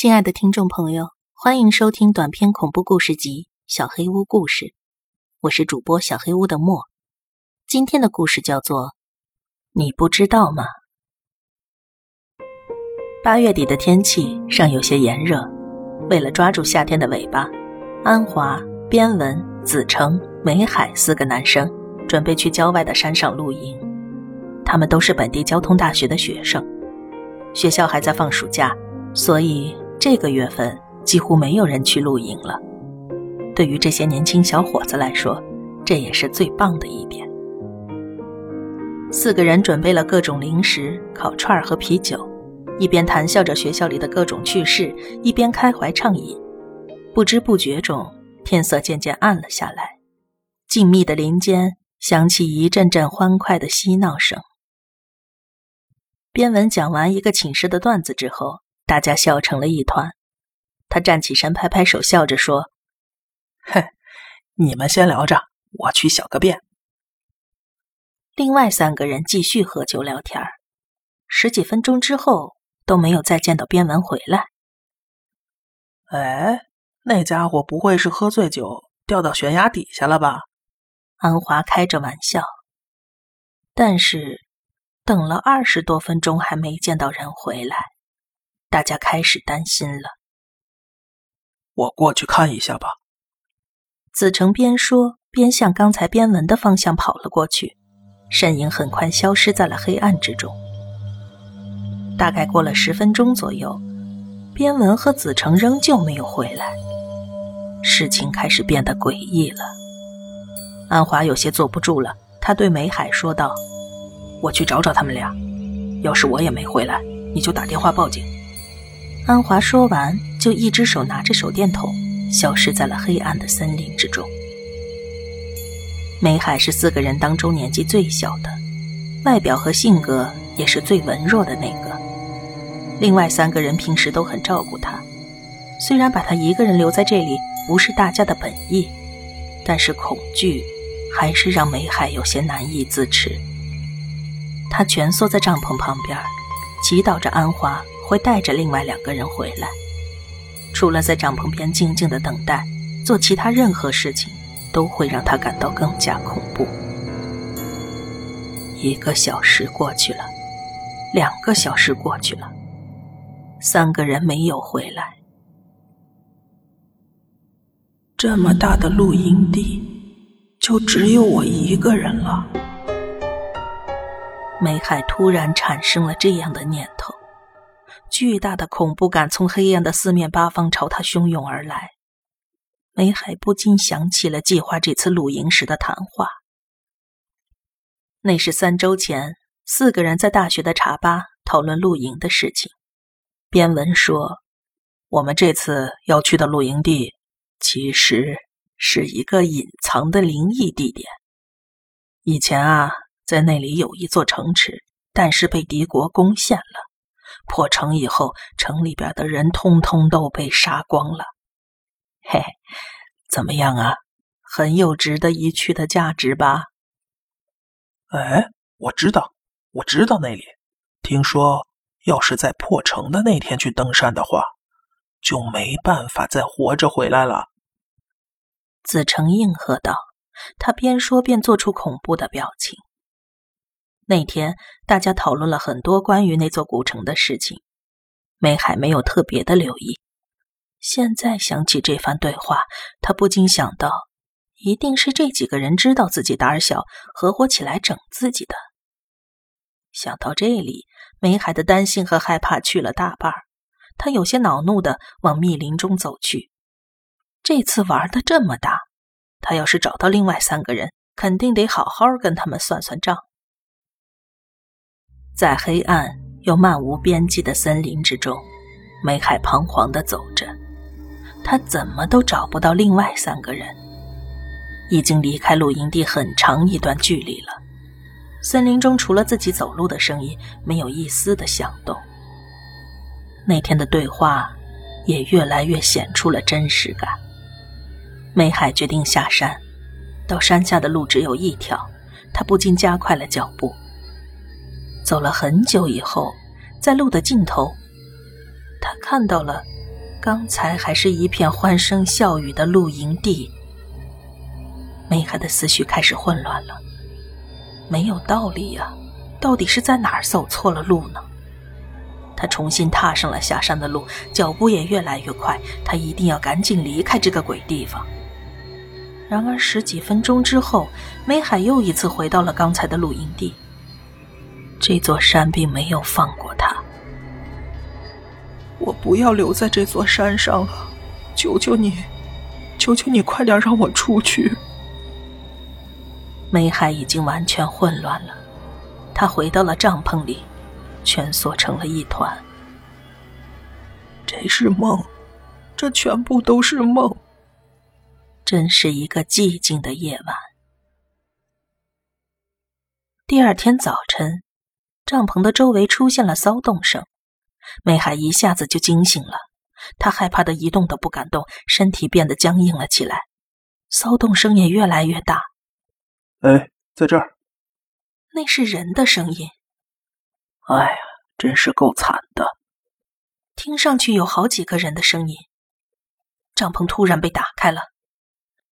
亲爱的听众朋友，欢迎收听短篇恐怖故事集《小黑屋故事》，我是主播小黑屋的莫。今天的故事叫做《你不知道吗》。八月底的天气尚有些炎热，为了抓住夏天的尾巴，安华、边文、子成、梅海四个男生准备去郊外的山上露营。他们都是本地交通大学的学生，学校还在放暑假，所以。这个月份几乎没有人去露营了。对于这些年轻小伙子来说，这也是最棒的一点。四个人准备了各种零食、烤串和啤酒，一边谈笑着学校里的各种趣事，一边开怀畅饮。不知不觉中，天色渐渐暗了下来，静谧的林间响起一阵阵欢快的嬉闹声。边文讲完一个寝室的段子之后。大家笑成了一团，他站起身，拍拍手，笑着说：“嘿，你们先聊着，我去小个便。”另外三个人继续喝酒聊天十几分钟之后都没有再见到边文回来。哎，那家伙不会是喝醉酒掉到悬崖底下了吧？安华开着玩笑。但是等了二十多分钟还没见到人回来。大家开始担心了。我过去看一下吧。子成边说边向刚才边文的方向跑了过去，身影很快消失在了黑暗之中。大概过了十分钟左右，边文和子成仍旧没有回来，事情开始变得诡异了。安华有些坐不住了，他对梅海说道：“我去找找他们俩，要是我也没回来，你就打电话报警。”安华说完，就一只手拿着手电筒，消失在了黑暗的森林之中。梅海是四个人当中年纪最小的，外表和性格也是最文弱的那个。另外三个人平时都很照顾他，虽然把他一个人留在这里不是大家的本意，但是恐惧还是让梅海有些难以自持。他蜷缩在帐篷旁边，祈祷着安华。会带着另外两个人回来，除了在帐篷边静静的等待，做其他任何事情都会让他感到更加恐怖。一个小时过去了，两个小时过去了，三个人没有回来。这么大的露营地，就只有我一个人了。梅海突然产生了这样的念头。巨大的恐怖感从黑暗的四面八方朝他汹涌而来，梅海不禁想起了计划这次露营时的谈话。那是三周前，四个人在大学的茶吧讨论露营的事情。边文说：“我们这次要去的露营地，其实是一个隐藏的灵异地点。以前啊，在那里有一座城池，但是被敌国攻陷了。”破城以后，城里边的人通通都被杀光了。嘿，怎么样啊？很有值得一去的价值吧？哎，我知道，我知道那里。听说，要是在破城的那天去登山的话，就没办法再活着回来了。子成应和道，他边说边做出恐怖的表情。那天，大家讨论了很多关于那座古城的事情。梅海没有特别的留意。现在想起这番对话，他不禁想到，一定是这几个人知道自己胆小，合伙起来整自己的。想到这里，梅海的担心和害怕去了大半儿他有些恼怒的往密林中走去。这次玩的这么大，他要是找到另外三个人，肯定得好好跟他们算算账。在黑暗又漫无边际的森林之中，梅海彷徨地走着。他怎么都找不到另外三个人，已经离开露营地很长一段距离了。森林中除了自己走路的声音，没有一丝的响动。那天的对话也越来越显出了真实感。梅海决定下山，到山下的路只有一条，他不禁加快了脚步。走了很久以后，在路的尽头，他看到了刚才还是一片欢声笑语的露营地，梅海的思绪开始混乱了。没有道理呀，到底是在哪儿走错了路呢？他重新踏上了下山的路，脚步也越来越快。他一定要赶紧离开这个鬼地方。然而十几分钟之后，梅海又一次回到了刚才的露营地。这座山并没有放过他。我不要留在这座山上了，求求你，求求你，快点让我出去！梅海已经完全混乱了，他回到了帐篷里，蜷缩成了一团。这是梦，这全部都是梦。真是一个寂静的夜晚。第二天早晨，帐篷的周围出现了骚动声。美海一下子就惊醒了，他害怕的一动都不敢动，身体变得僵硬了起来。骚动声也越来越大。哎，在这儿。那是人的声音。哎呀，真是够惨的。听上去有好几个人的声音。帐篷突然被打开了，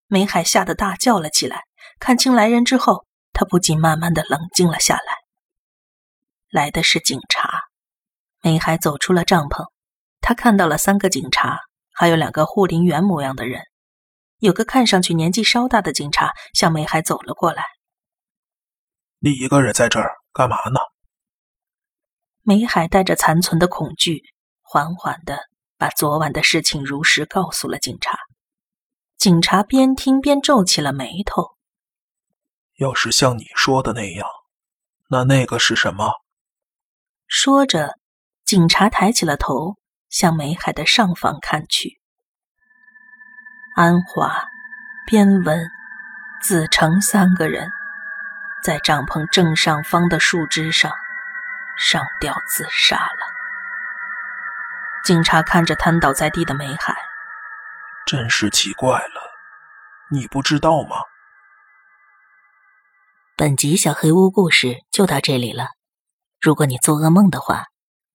美海吓得大叫了起来。看清来人之后，他不禁慢慢的冷静了下来。来的是警察。梅海走出了帐篷，他看到了三个警察，还有两个护林员模样的人。有个看上去年纪稍大的警察向梅海走了过来。你一个人在这儿干嘛呢？梅海带着残存的恐惧，缓缓的把昨晚的事情如实告诉了警察。警察边听边皱起了眉头。要是像你说的那样，那那个是什么？说着。警察抬起了头，向梅海的上方看去。安华、边文、子成三个人在帐篷正上方的树枝上上吊自杀了。警察看着瘫倒在地的梅海，真是奇怪了，你不知道吗？本集小黑屋故事就到这里了。如果你做噩梦的话，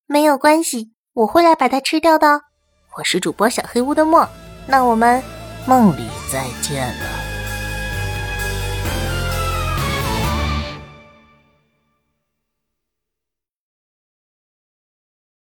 没有关系，我会来把它吃掉的。我是主播小黑屋的墨，那我们梦里再见了。